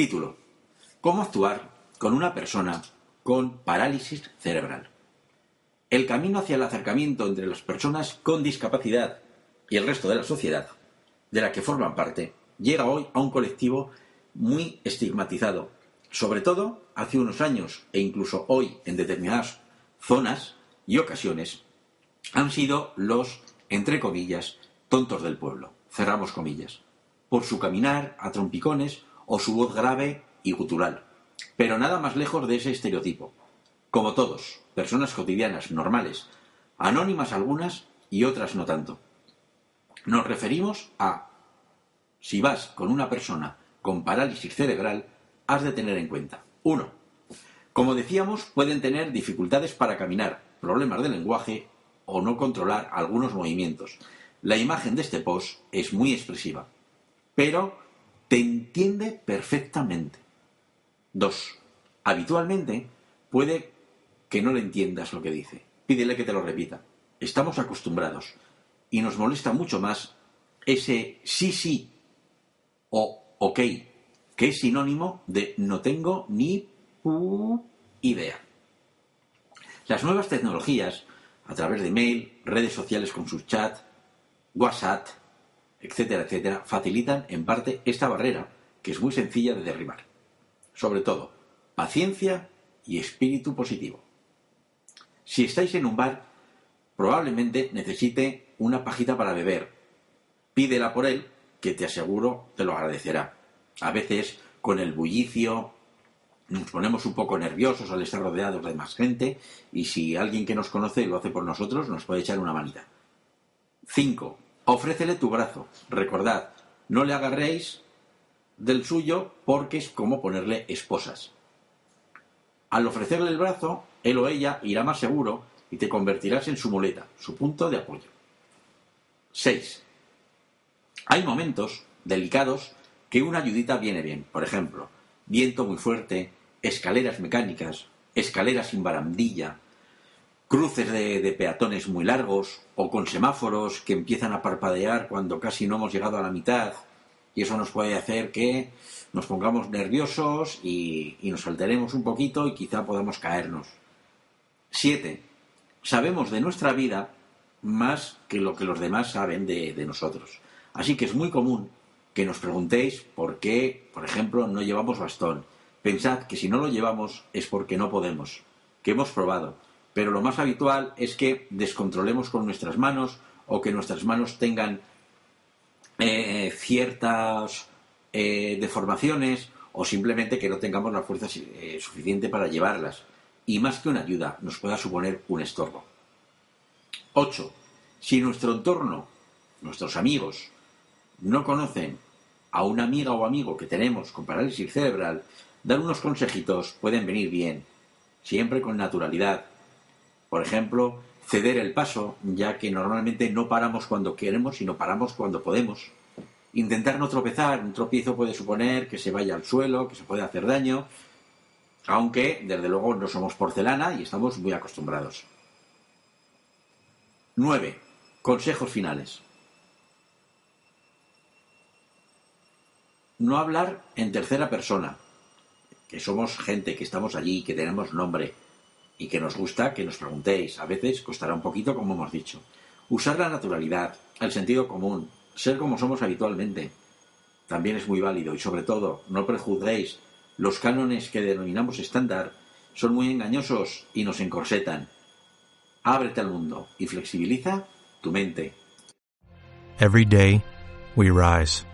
Título. ¿Cómo actuar con una persona con parálisis cerebral? El camino hacia el acercamiento entre las personas con discapacidad y el resto de la sociedad, de la que forman parte, llega hoy a un colectivo muy estigmatizado, sobre todo hace unos años e incluso hoy en determinadas zonas y ocasiones, han sido los, entre comillas, tontos del pueblo, cerramos comillas, por su caminar a trompicones o su voz grave y gutural. Pero nada más lejos de ese estereotipo. Como todos, personas cotidianas, normales, anónimas algunas y otras no tanto. Nos referimos a si vas con una persona con parálisis cerebral, has de tener en cuenta. Uno, Como decíamos, pueden tener dificultades para caminar, problemas de lenguaje o no controlar algunos movimientos. La imagen de este post es muy expresiva, pero te entiende perfectamente. Dos, habitualmente puede que no le entiendas lo que dice. Pídele que te lo repita. Estamos acostumbrados y nos molesta mucho más ese sí, sí o ok, que es sinónimo de no tengo ni idea. Las nuevas tecnologías, a través de mail, redes sociales con sus chat, WhatsApp, etcétera, etcétera, facilitan en parte esta barrera que es muy sencilla de derribar. Sobre todo, paciencia y espíritu positivo. Si estáis en un bar, probablemente necesite una pajita para beber. Pídela por él, que te aseguro te lo agradecerá. A veces, con el bullicio, nos ponemos un poco nerviosos al estar rodeados de más gente y si alguien que nos conoce lo hace por nosotros, nos puede echar una manita. 5. Ofrécele tu brazo. Recordad, no le agarréis del suyo porque es como ponerle esposas. Al ofrecerle el brazo, él o ella irá más seguro y te convertirás en su muleta, su punto de apoyo. 6. Hay momentos delicados que una ayudita viene bien. Por ejemplo, viento muy fuerte, escaleras mecánicas, escaleras sin barandilla, cruces de, peatones muy largos o con semáforos que empiezan a parpadear cuando casi no hemos llegado a la mitad y eso nos puede hacer que nos pongamos nerviosos y, nos alteremos un poquito y quizá podamos caernos. Siete, sabemos de nuestra vida más que lo que los demás saben de, de nosotros. Así que es muy común que nos preguntéis por qué, por ejemplo, no llevamos bastón. Pensad que si no lo llevamos es porque no podemos, que hemos probado, pero lo más habitual es que descontrolemos con nuestras manos o que nuestras manos tengan eh, ciertas eh, deformaciones o simplemente que no tengamos la fuerza eh, suficiente para llevarlas. Y más que una ayuda, nos pueda suponer un estorbo. 8. Si nuestro entorno, nuestros amigos, no conocen a una amiga o amigo que tenemos con parálisis cerebral, dar unos consejitos pueden venir bien, siempre con naturalidad, por ejemplo, ceder el paso, ya que normalmente no paramos cuando queremos, sino paramos cuando podemos. Intentar no tropezar, un tropiezo puede suponer que se vaya al suelo, que se puede hacer daño, aunque desde luego no somos porcelana y estamos muy acostumbrados. 9. Consejos finales. No hablar en tercera persona, que somos gente, que estamos allí, que tenemos nombre, y que nos gusta que nos preguntéis. A veces costará un poquito, como hemos dicho. Usar la naturalidad, el sentido común, ser como somos habitualmente, también es muy válido y sobre todo, no prejuzguéis. Los cánones que denominamos estándar son muy engañosos y nos encorsetan. Ábrete al mundo y flexibiliza tu mente. Every day, we rise,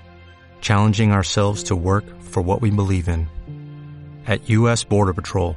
challenging ourselves to work for what we believe in. At U.S. Border Patrol,